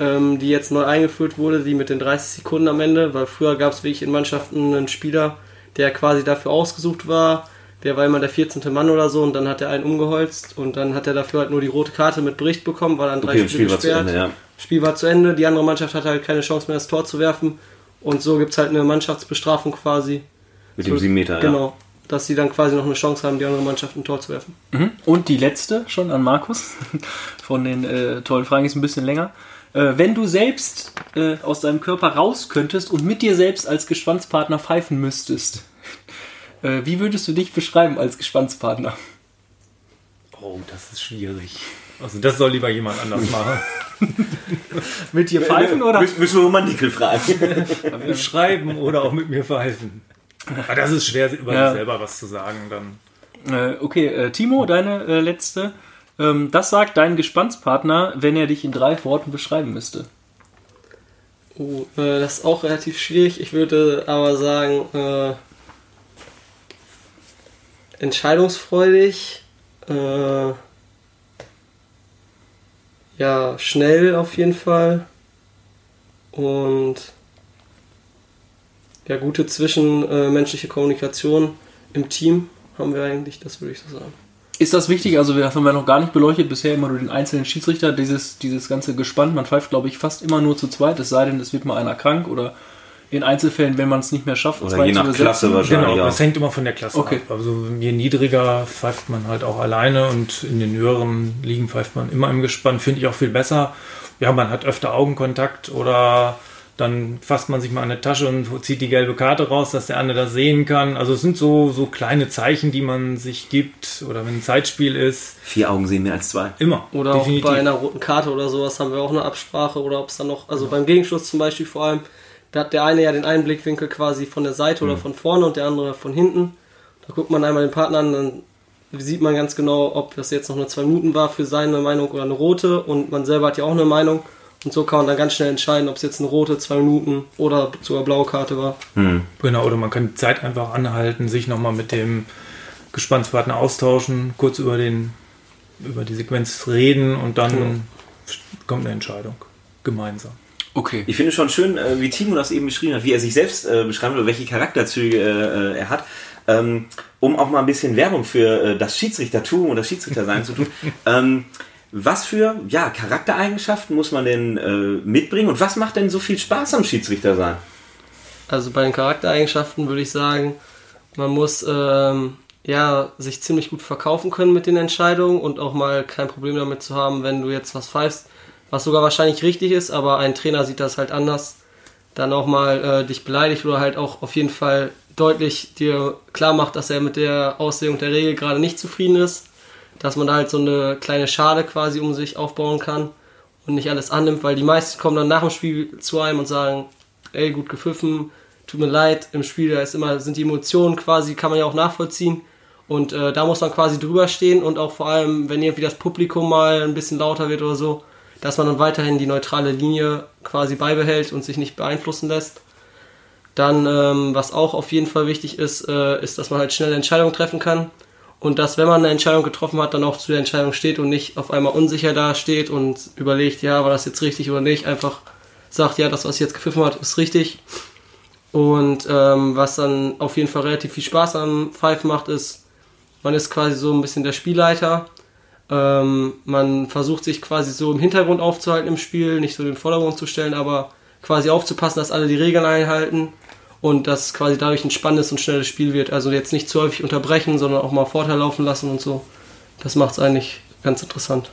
ähm, die jetzt neu eingeführt wurde, die mit den 30 Sekunden am Ende, weil früher gab es wirklich in Mannschaften einen Spieler, der quasi dafür ausgesucht war. Der war immer der 14. Mann oder so und dann hat er einen umgeholzt und dann hat er dafür halt nur die rote Karte mit Bericht bekommen, war dann drei Okay, das Spiele Spiel war zu gesperrt. Ende, ja. Spiel war zu Ende, die andere Mannschaft hatte halt keine Chance mehr, das Tor zu werfen und so gibt es halt eine Mannschaftsbestrafung quasi. Mit dem 7 Meter, ja. Genau. Dass sie dann quasi noch eine Chance haben, die andere Mannschaft ein Tor zu werfen. Mhm. Und die letzte schon an Markus von den äh, tollen Fragen ist ein bisschen länger. Äh, wenn du selbst äh, aus deinem Körper raus könntest und mit dir selbst als Geschwanzpartner pfeifen müsstest, äh, wie würdest du dich beschreiben als Geschwanzpartner? Oh, das ist schwierig. Also das soll lieber jemand anders machen. Mit dir pfeifen oder? Müssen, wir Romantikel fragen. Schreiben oder auch mit mir pfeifen. Aber das ist schwer, über Ja. sich selber was zu sagen. Dann Äh, okay, äh, Timo, deine äh, letzte. Ähm, das sagt dein Gespannspartner, wenn er dich in drei Worten beschreiben müsste. Oh, das ist auch relativ schwierig. Ich würde aber sagen, äh, entscheidungsfreudig, äh, ja, schnell auf jeden Fall und ja, gute zwischenmenschliche Kommunikation im Team haben wir eigentlich, das würde ich so sagen. Ist das wichtig? Also, das haben wir noch gar nicht beleuchtet. Bisher immer nur den einzelnen Schiedsrichter. Dieses, dieses ganze Gespann. Man pfeift, glaube ich, fast immer nur zu zweit. Es sei denn, es wird mal einer krank oder in Einzelfällen, wenn man es nicht mehr schafft, Oder je nach zu besetzen. Klasse wahrscheinlich. Genau, ja. das hängt immer von der Klasse Okay. ab. Also je niedriger pfeift man halt auch alleine und in den höheren Ligen pfeift man immer im Gespann. Finde ich auch viel besser. Ja, man hat öfter Augenkontakt oder dann fasst man sich mal an eine Tasche und zieht die gelbe Karte raus, dass der andere das sehen kann. Also es sind so, so kleine Zeichen, die man sich gibt oder wenn ein Zeitspiel ist. Vier Augen sehen mehr als zwei. Immer. Oder auch bei einer roten Karte oder sowas haben wir auch eine Absprache oder ob es dann noch, also beim Gegenschuss zum Beispiel vor allem, da hat der eine ja den einen Blickwinkel quasi von der Seite oder von vorne und der andere von hinten. Da guckt man einmal den Partner an, dann sieht man ganz genau, ob das jetzt noch eine zwei Minuten war für seine Meinung oder eine rote und man selber hat ja auch eine Meinung. Und so kann man dann ganz schnell entscheiden, ob es jetzt eine rote, zwei Minuten oder sogar blaue Karte war. Genau, oder man kann die Zeit einfach anhalten, sich nochmal mit dem Gespannspartner austauschen, kurz über, den, über die Sequenz reden und dann kommt eine Entscheidung gemeinsam. Okay. Ich finde schon schön, äh, wie Timo das eben beschrieben hat, wie er sich selbst äh, beschreibt oder welche Charakterzüge äh, er hat. Ähm, um auch mal ein bisschen Werbung für äh, das Schiedsrichtertum und das Schiedsrichtersein zu tun. Ähm, was für ja, Charaktereigenschaften muss man denn äh, mitbringen und was macht denn so viel Spaß am Schiedsrichtersein? Also bei den Charaktereigenschaften würde ich sagen, man muss ähm, ja, sich ziemlich gut verkaufen können mit den Entscheidungen und auch mal kein Problem damit zu haben, wenn du jetzt was pfeifst, was sogar wahrscheinlich richtig ist, aber ein Trainer sieht das halt anders, dann auch mal äh, dich beleidigt oder halt auch auf jeden Fall deutlich dir klar macht, dass er mit der Auslegung der Regel gerade nicht zufrieden ist, dass man da halt so eine kleine Schale quasi um sich aufbauen kann und nicht alles annimmt, weil die meisten kommen dann nach dem Spiel zu einem und sagen, ey, gut gepfiffen, tut mir leid, im Spiel da ist immer, sind die Emotionen quasi, kann man ja auch nachvollziehen. Und äh, da muss man quasi drüber stehen und auch vor allem, wenn irgendwie das Publikum mal ein bisschen lauter wird oder so, dass man dann weiterhin die neutrale Linie quasi beibehält und sich nicht beeinflussen lässt. Dann, ähm, was auch auf jeden Fall wichtig ist, äh, ist, dass man halt schnell Entscheidungen treffen kann. Und dass, wenn man eine Entscheidung getroffen hat, dann auch zu der Entscheidung steht und nicht auf einmal unsicher dasteht und überlegt, ja, war das jetzt richtig oder nicht, einfach sagt, ja, das, was jetzt gepfiffen hat, ist richtig. Und ähm, was dann auf jeden Fall relativ viel Spaß am Pfeifen macht, ist, man ist quasi so ein bisschen der Spielleiter. Ähm, man versucht sich quasi so im Hintergrund aufzuhalten im Spiel, nicht so den Vordergrund zu stellen, aber quasi aufzupassen, dass alle die Regeln einhalten und dass quasi dadurch ein spannendes und schnelles Spiel wird. Also jetzt nicht zu häufig unterbrechen, sondern auch mal Vorteil laufen lassen und so. Das macht es eigentlich ganz interessant.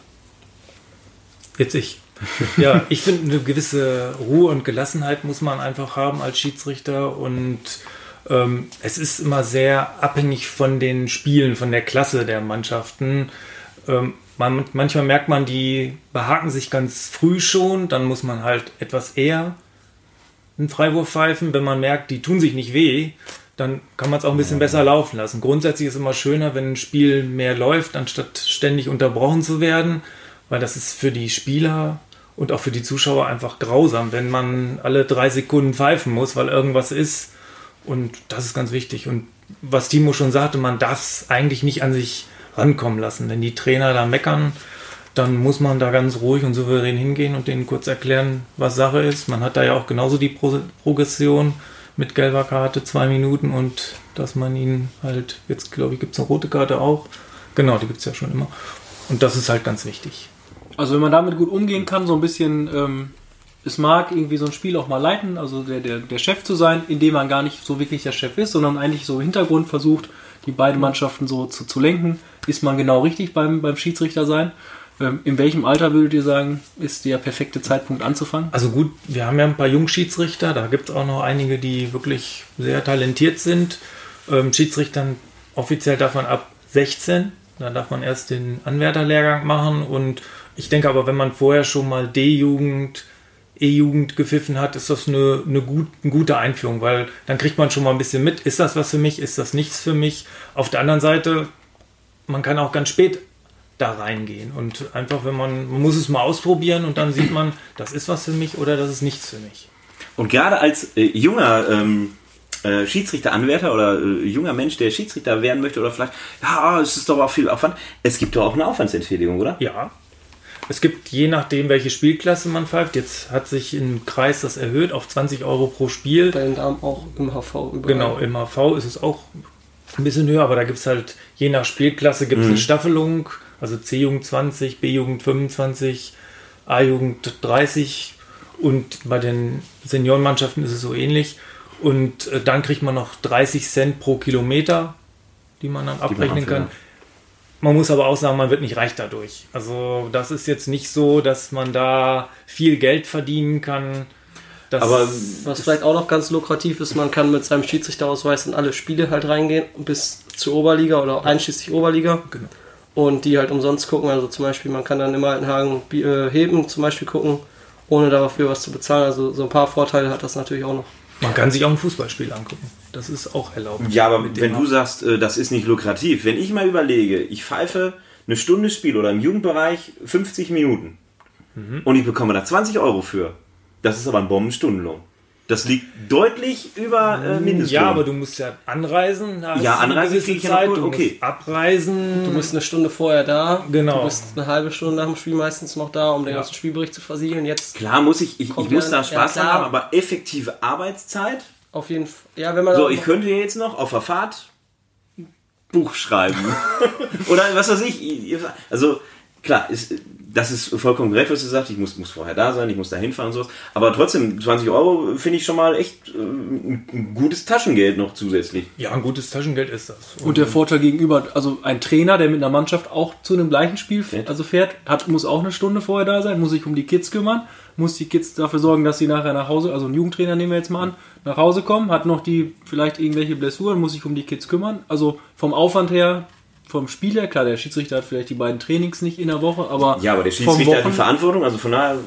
Jetzt ich. Ja, ich finde, eine gewisse Ruhe und Gelassenheit muss man einfach haben als Schiedsrichter und ähm, es ist immer sehr abhängig von den Spielen, von der Klasse der Mannschaften. Ähm, man, manchmal merkt man, die behaken sich ganz früh schon, dann muss man halt etwas eher einen Freiwurf pfeifen. Wenn man merkt, die tun sich nicht weh, dann kann man es auch ein bisschen besser laufen lassen. Grundsätzlich ist es immer schöner, wenn ein Spiel mehr läuft, anstatt ständig unterbrochen zu werden, weil das ist für die Spieler und auch für die Zuschauer einfach grausam, wenn man alle drei Sekunden pfeifen muss, weil irgendwas ist. Und das ist ganz wichtig. Und was Timo schon sagte, man darf es eigentlich nicht an sich rankommen lassen. Wenn die Trainer da meckern, dann muss man da ganz ruhig und souverän hingehen und denen kurz erklären, was Sache ist. Man hat da ja auch genauso die Pro Progression mit gelber Karte, zwei Minuten und dass man ihn halt, jetzt glaube ich, gibt es eine rote Karte auch. Genau, die gibt es ja schon immer. Und das ist halt ganz wichtig. Also wenn man damit gut umgehen kann, so ein bisschen ähm, es mag irgendwie so ein Spiel auch mal leiten, also der, der, der Chef zu sein, indem man gar nicht so wirklich der Chef ist, sondern eigentlich so im Hintergrund versucht, die beiden Mannschaften so zu, zu lenken, ist man genau richtig beim, beim Schiedsrichter sein. Ähm, in welchem Alter würdet ihr sagen, ist der perfekte Zeitpunkt anzufangen? Also gut, wir haben ja ein paar Jungschiedsrichter, da gibt es auch noch einige, die wirklich sehr talentiert sind. Ähm, Schiedsrichtern offiziell darf man ab 16, da darf man erst den Anwärterlehrgang machen und ich denke aber, wenn man vorher schon mal D-Jugend, E-Jugend gepfiffen hat, ist das eine, eine, gut, eine gute Einführung, weil dann kriegt man schon mal ein bisschen mit, ist das was für mich, ist das nichts für mich. Auf der anderen Seite, man kann auch ganz spät da reingehen und einfach, wenn man, man muss es mal ausprobieren und dann sieht man, das ist was für mich oder das ist nichts für mich. Und gerade als äh, junger ähm, äh, Schiedsrichteranwärter oder äh, junger Mensch, der Schiedsrichter werden möchte oder vielleicht, ja, es ist doch auch viel Aufwand. Es gibt doch auch eine Aufwandsentschädigung, oder? Ja. Es gibt je nachdem, welche Spielklasse man pfeift. Jetzt hat sich im Kreis das erhöht auf 20 Euro pro Spiel. Bei den Damen auch im HV überall. Genau, im HV ist es auch ein bisschen höher, aber da gibt es halt, je nach Spielklasse gibt es eine Staffelung, also C-Jugend 20, B-Jugend 25, A-Jugend 30 und bei den Seniorenmannschaften ist es so ähnlich. Und äh, dann kriegt man noch 30 Cent pro Kilometer, die man dann abrechnen auch, kann. Man muss aber auch sagen, man wird nicht reich dadurch. Also das ist jetzt nicht so, dass man da viel Geld verdienen kann. Das Aber Was vielleicht auch noch ganz lukrativ ist, man kann mit seinem Schiedsrichterausweis in alle Spiele halt reingehen, bis zur Oberliga oder einschließlich Oberliga. Genau. Und die halt umsonst gucken. Also zum Beispiel, man kann dann immer Altenhagen Bi- äh, heben, zum Beispiel gucken, ohne dafür was zu bezahlen. Also so ein paar Vorteile hat das natürlich auch noch. man kann sich auch ein Fußballspiel angucken. Das ist auch erlaubt. Ja, aber wenn du sagst, äh, das ist nicht lukrativ, wenn ich mal überlege, ich pfeife eine Stunde Spiel oder im Jugendbereich 50 Minuten Mhm. und ich bekomme da 20 Euro für, das ist aber ein Bombenstundenlohn. Das liegt deutlich über äh, Mindestlohn. Ja, aber du musst ja anreisen. da hast Ja, du eine Anreise gewisse krieg ich ja noch Zeit, du okay. musst abreisen. Du bist eine Stunde vorher da. Genau. Du bist eine halbe Stunde nach dem Spiel meistens noch da, um den Ja. ganzen Spielbericht zu versiegeln. Jetzt Klar muss ich, ich, ich muss ja- da ja, Spaß klar. haben, aber effektive Arbeitszeit. Auf jeden Fall. Ja, wenn man So, ich könnte jetzt noch auf der Fahrt ein Buch schreiben. Oder was weiß ich. Also, klar, ist, das ist vollkommen korrekt, was du sagst. Ich muss, muss vorher da sein, ich muss da hinfahren und sowas. Aber trotzdem, 20 Euro finde ich schon mal echt äh, ein gutes Taschengeld noch zusätzlich. Ja, ein gutes Taschengeld ist das. Und der Vorteil gegenüber, also ein Trainer, der mit einer Mannschaft auch zu einem gleichen Spiel Fährt. also fährt, hat, muss auch eine Stunde vorher da sein, muss sich um die Kids kümmern, muss die Kids dafür sorgen, dass sie nachher nach Hause, also ein Jugendtrainer nehmen wir jetzt mal an, nach Hause kommen, hat noch die vielleicht irgendwelche Blessuren, muss sich um die Kids kümmern. Also vom Aufwand her, vom Spiel her, klar, der Schiedsrichter hat vielleicht die beiden Trainings nicht in der Woche, aber Ja, aber der Schiedsrichter hat die Wochen- Verantwortung, also von daher.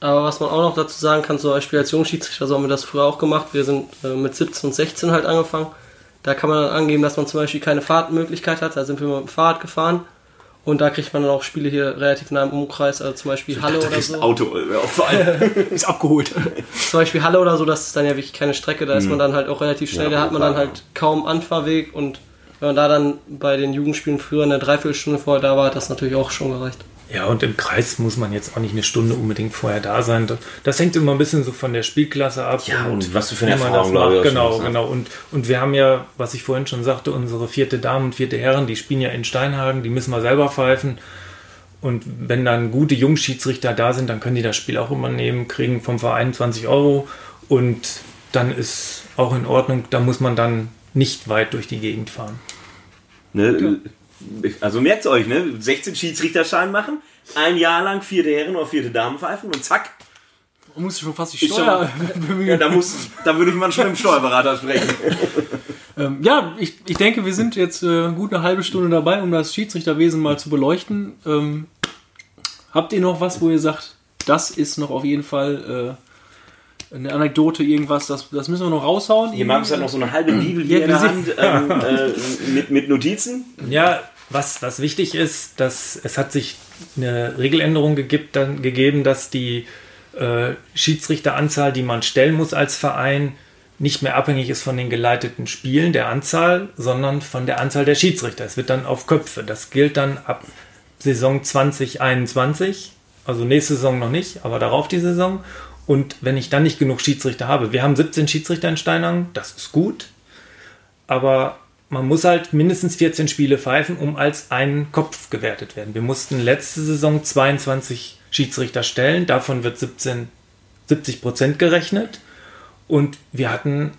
Aber was man auch noch dazu sagen kann, zum Beispiel als Jungschiedsrichter, so haben wir das früher auch gemacht. Wir sind äh, mit 17 und 16 halt angefangen. Da kann man dann angeben, dass man zum Beispiel keine Fahrtmöglichkeit hat. Da sind wir mit dem Fahrrad gefahren. Und da kriegt man dann auch Spiele hier relativ nah im Umkreis, also zum Beispiel Halle Da oder ist ein so. Auto äh, auffallen. ist abgeholt. Zum Beispiel Halle oder so, das ist dann ja wirklich keine Strecke, da ist man dann halt auch relativ schnell, Mhm. Ja, da hat man dann halt kaum Anfahrweg und wenn man da dann bei den Jugendspielen früher eine Dreiviertelstunde vorher da war, hat das natürlich auch schon gereicht. Ja, und im Kreis muss man jetzt auch nicht eine Stunde unbedingt vorher da sein. Das, hängt immer ein bisschen so von der Spielklasse ab. Ja, und was du für eine Erfahrung, das glaube ich, macht. auch schon Genau, hast, ne? genau. Und, und wir haben ja, was ich vorhin schon sagte, unsere vierte Damen und vierte Herren, die spielen ja in Steinhagen, die müssen wir selber pfeifen. Und wenn dann gute Jungschiedsrichter da sind, dann können die das Spiel auch übernehmen, kriegen vom Verein 20 Euro und dann ist auch in Ordnung. Da muss man dann nicht weit durch die Gegend fahren. Ne? Also merkt euch, ne? 16 Schiedsrichterschein machen, ein Jahr lang vierte Herren oder vierte Damen pfeifen und zack. Man muss schon fast die Steuer Ja, bemühen. da, muss, da würde ich mal schon mit dem Steuerberater sprechen. Ähm, ja, ich, ich denke, wir sind jetzt äh, gut eine halbe Stunde dabei, um das Schiedsrichterwesen mal zu beleuchten. Ähm, habt ihr noch was, wo ihr sagt, das ist noch auf jeden Fall äh, eine Anekdote, irgendwas, das, das müssen wir noch raushauen? Hier Markus hat noch so eine halbe Bibel hier Ja, in der Hand ähm, äh, mit, mit Notizen. Ja, was, was wichtig ist, dass es hat sich eine Regeländerung gegibt, dann, gegeben, dass die äh, Schiedsrichteranzahl, die man stellen muss als Verein, nicht mehr abhängig ist von den geleiteten Spielen, der Anzahl, sondern von der Anzahl der Schiedsrichter. Es wird dann auf Köpfe. Das gilt dann ab Saison 2021, also nächste Saison noch nicht, aber darauf die Saison. Und wenn ich dann nicht genug Schiedsrichter habe, wir haben 17 Schiedsrichter in Steinang, das ist gut, aber man muss halt mindestens 14 Spiele pfeifen, um als einen Kopf gewertet werden. Wir mussten letzte Saison 22 Schiedsrichter stellen, davon wird 17, 70 Prozent gerechnet und wir hatten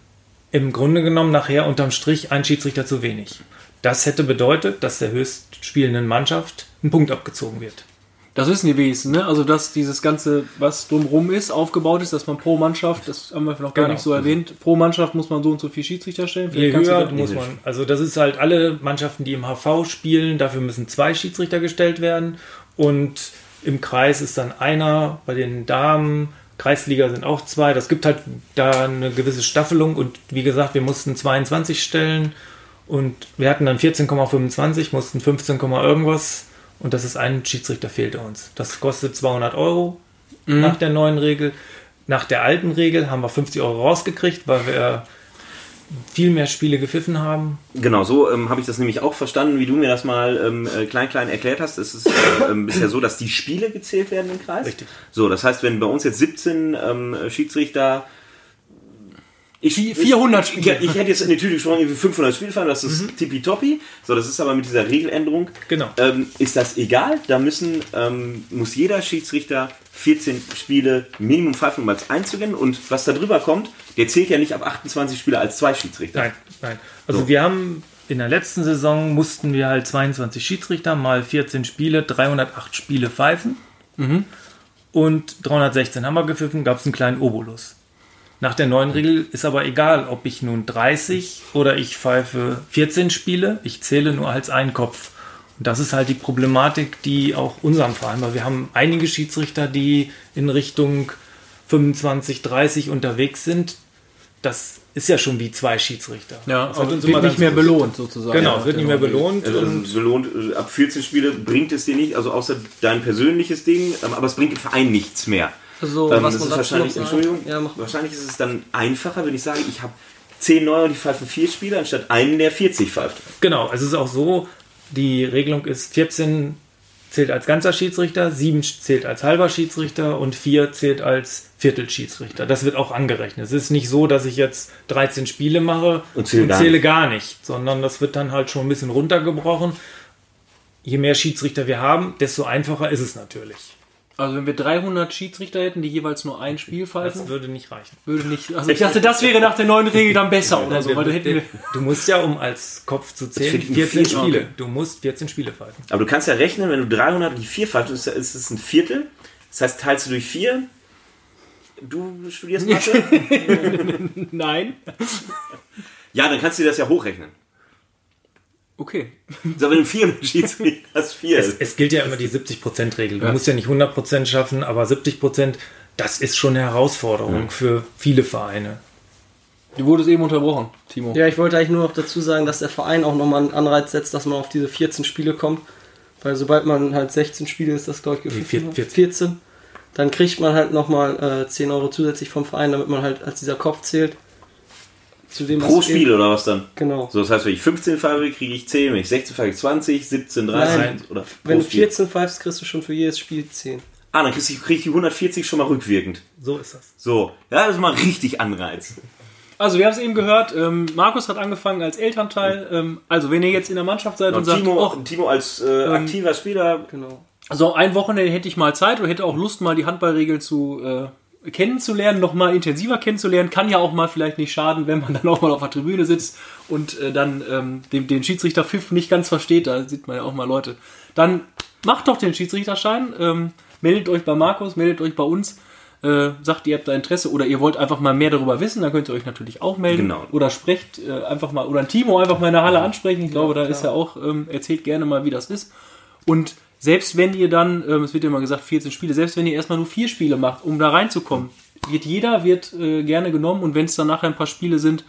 im Grunde genommen nachher unterm Strich einen Schiedsrichter zu wenig. Das hätte bedeutet, dass der höchst spielenden Mannschaft ein Punkt abgezogen wird. Das wissen die wenigsten, ne? Also, dass dieses Ganze, was drumherum ist, aufgebaut ist, dass man pro Mannschaft, das haben wir noch gar Genau. nicht so erwähnt, pro Mannschaft muss man so und so viel Schiedsrichter stellen. Je du höher muss man, also das ist halt alle Mannschaften, die im HV spielen, dafür müssen zwei Schiedsrichter gestellt werden und im Kreis ist dann einer, bei den Damen, Kreisliga sind auch zwei, das gibt halt da eine gewisse Staffelung und wie gesagt, wir mussten 22 stellen und wir hatten dann 14,25, mussten 15, irgendwas und das ist ein Schiedsrichter fehlte uns. Das kostet 200 Euro nach der neuen Regel. Nach der alten Regel haben wir 50 Euro rausgekriegt, weil wir viel mehr Spiele gepfiffen haben. Genau, so ähm, habe ich das nämlich auch verstanden, wie du mir das mal ähm, äh, klein klein erklärt hast. Es ist äh, ähm, bisher so, dass die Spiele gezählt werden im Kreis. Richtig. So, das heißt, wenn bei uns jetzt 17 ähm, Schiedsrichter Ich, Vi- 400 ich, Spiele. Ich, ich hätte jetzt in die Tüte gesprochen, irgendwie 500 Spiele fahren, das ist tippitoppi. So, das ist aber mit dieser Regeländerung. Genau. Ähm, ist das egal? Da müssen, ähm, muss jeder Schiedsrichter 14 Spiele Minimum pfeifen, um als einzugehen. Und was da drüber kommt, der zählt ja nicht ab 28 Spieler als zwei Schiedsrichter. Nein, nein. Also wir haben in der letzten Saison mussten wir halt 22 Schiedsrichter mal 14 Spiele, 308 Spiele pfeifen. Und 316 haben wir gepfiffen, gab es einen kleinen Obolus. Nach der neuen Regel ist aber egal, ob ich nun 30 oder ich pfeife 14 Spiele, ich zähle nur als einen Kopf. Und das ist halt die Problematik, die auch unserem Verein, weil wir haben einige Schiedsrichter, die in Richtung 25, 30 unterwegs sind. Das ist ja schon wie zwei Schiedsrichter. Ja, das hat aber uns wird immer nicht mehr belohnt sozusagen. Genau, Ja, es wird nicht mehr belohnt. Also, und belohnt, ab 14 Spiele bringt es dir nicht, also außer dein persönliches Ding, ähm, aber es bringt dem Verein nichts mehr. Also, Ähm, was das man ist dazu wahrscheinlich, Entschuldigung, Ja, mach. wahrscheinlich ist es dann einfacher, wenn ich sage, ich habe 10 Neue und die pfeifen 4 Spieler, anstatt einen, der 40 pfeift. Genau, es ist auch so, die Regelung ist 14 zählt als ganzer Schiedsrichter, 7 zählt als halber Schiedsrichter und 4 zählt als Viertelschiedsrichter. Das wird auch angerechnet. Es ist nicht so, dass ich jetzt 13 Spiele mache Und zähle gar zähle gar nicht, sondern das wird dann halt schon ein bisschen runtergebrochen. Je mehr Schiedsrichter wir haben, desto einfacher ist es natürlich. Also wenn wir 300 Schiedsrichter hätten, die jeweils nur ein Spiel Das pfeifen, würde nicht reichen. würde nicht. Also ich dachte, das wäre nach der neuen Regel dann besser oder so, weil hätten wir. Du musst ja, um als Kopf zu zählen, finde ich 14 viel- Spiele. okay. Du musst 14 Spiele pfeifen. Aber du kannst ja rechnen, wenn du 300 und die 4 pfeifst, ist ist es ein Viertel. Das heißt, teilst du durch 4. Du studierst Mathe? Nein. ja, dann kannst du dir das ja hochrechnen. Okay. So, wenn du 400 Schiedsrichter hast, 4. Es, es gilt ja immer die 70%-Regel. Du musst ja nicht 100% schaffen, aber 70%, das ist schon eine Herausforderung für viele Vereine. Du wurdest eben unterbrochen, Timo. Ja, ich wollte eigentlich nur noch dazu sagen, dass der Verein auch nochmal einen Anreiz setzt, dass man auf diese 14 Spiele kommt. Weil sobald man halt 16 Spiele ist, das glaube ich Nee, gepfiffen vier- hat. 14. Dann kriegt man halt nochmal äh, 10 Euro zusätzlich vom Verein, damit man halt als dieser Kopf zählt. Zu dem, Pro was Spiel oder was dann? Genau. So, das heißt, wenn ich 15 pfeife, kriege ich 10, wenn ich 16 pfeife, 20, 17, 30 Nein. oder pro Wenn du Spiel. 14 pfeifst, kriegst du schon für jedes Spiel 10. Ah, dann krieg ich, krieg ich die 140 schon mal rückwirkend. So ist das. So, ja, das ist mal richtig Anreiz. Also wir haben es eben gehört, ähm, Markus hat angefangen als Elternteil. Ähm, also wenn ihr jetzt in der Mannschaft seid und, Und sagt, Timo, "Och, Timo als äh, aktiver Spieler, Genau. so ein Wochenende hätte ich mal Zeit oder hätte auch Lust, mal die Handballregeln zu äh, kennenzulernen, noch mal intensiver kennenzulernen, kann ja auch mal vielleicht nicht schaden, wenn man dann auch mal auf der Tribüne sitzt und äh, dann ähm, den, den Schiedsrichter Pfiff nicht ganz versteht, da sieht man ja auch mal Leute. Dann macht doch den Schiedsrichterschein, ähm, meldet euch bei Markus, meldet euch bei uns, äh, sagt, ihr habt da Interesse oder ihr wollt einfach mal mehr darüber wissen, dann könnt ihr euch natürlich auch melden. Genau. Oder sprecht äh, einfach mal, oder ein Timo einfach mal in der Halle ansprechen. Ich glaube, da ist ja auch, ähm, erzählt gerne mal, wie das ist. Und selbst wenn ihr dann, ähm, es wird ja immer gesagt, 14 Spiele, selbst wenn ihr erstmal nur vier Spiele macht, um da reinzukommen, wird jeder wird äh, gerne genommen und wenn es dann nachher ein paar Spiele sind,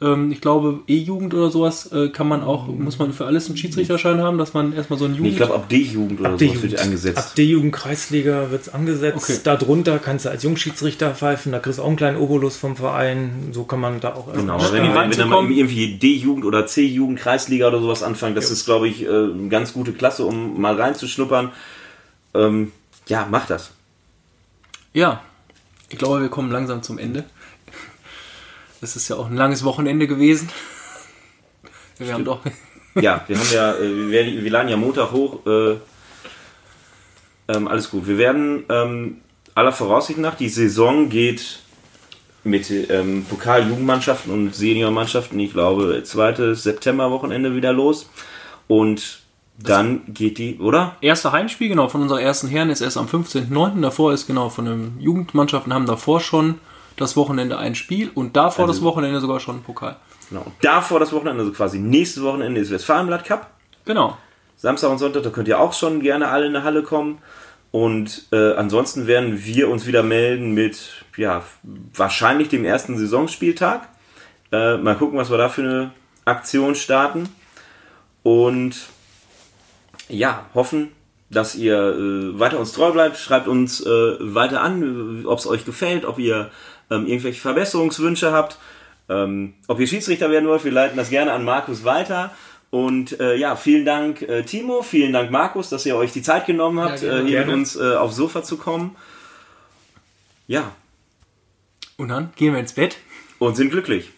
ähm, ich glaube, E-Jugend oder sowas, äh, kann man auch, muss man für alles einen Schiedsrichterschein haben, dass man erstmal so einen nee, Jugend. ich glaube ab D-Jugend oder Ab sowas wird angesetzt. Ab D-Jugend-Kreisliga wird es angesetzt. Okay. Darunter kannst du als Jungschiedsrichter pfeifen. Da kriegst du auch einen kleinen Obolus vom Verein. So kann man da auch Genau, aber wenn, wenn, wenn reinzukommen. irgendwie D-Jugend oder C-Jugend, Kreisliga oder sowas anfangen, das ist, glaube ich, äh, eine ganz gute Klasse, um mal reinzuschnuppern. Ähm, ja, mach das. Ja, ich glaube, wir kommen langsam zum Ende. Es ist ja auch ein langes Wochenende gewesen. Wir haben doch. Ja, wir haben ja, äh, wir, wir laden ja Montag hoch. Äh, ähm, alles gut. Wir werden ähm, aller Voraussicht nach, die Saison geht mit ähm, Pokal-Jugendmannschaften und Seniormannschaften, ich glaube, zweites Septemberwochenende wieder los. Und dann geht die, oder? Erste Heimspiel, genau, von unserer ersten Herren ist erst am 15.09. Davor ist genau von den Jugendmannschaften haben davor schon das Wochenende ein Spiel und davor Also- das Wochenende sogar schon ein Pokal. Genau. Und davor das Wochenende, also quasi nächstes Wochenende ist Westfalenblatt Cup. Genau. Samstag und Sonntag, da könnt ihr auch schon gerne alle in der Halle kommen. Und äh, ansonsten werden wir uns wieder melden mit, ja, wahrscheinlich dem ersten Saisonspieltag. Äh, mal gucken, was wir da für eine Aktion starten. Und ja, hoffen, dass ihr äh, weiter uns treu bleibt. Schreibt uns äh, weiter an, ob es euch gefällt, ob ihr ähm, irgendwelche Verbesserungswünsche habt. Ähm, ob ihr Schiedsrichter werden wollt, wir leiten das gerne an Markus weiter. Und äh, ja, vielen Dank äh, Timo, vielen Dank Markus, dass ihr euch die Zeit genommen habt, Ja, gerne. äh, hier mit Gerne. uns äh, aufs Sofa zu kommen. Ja, Und dann gehen wir ins Bett. und sind glücklich.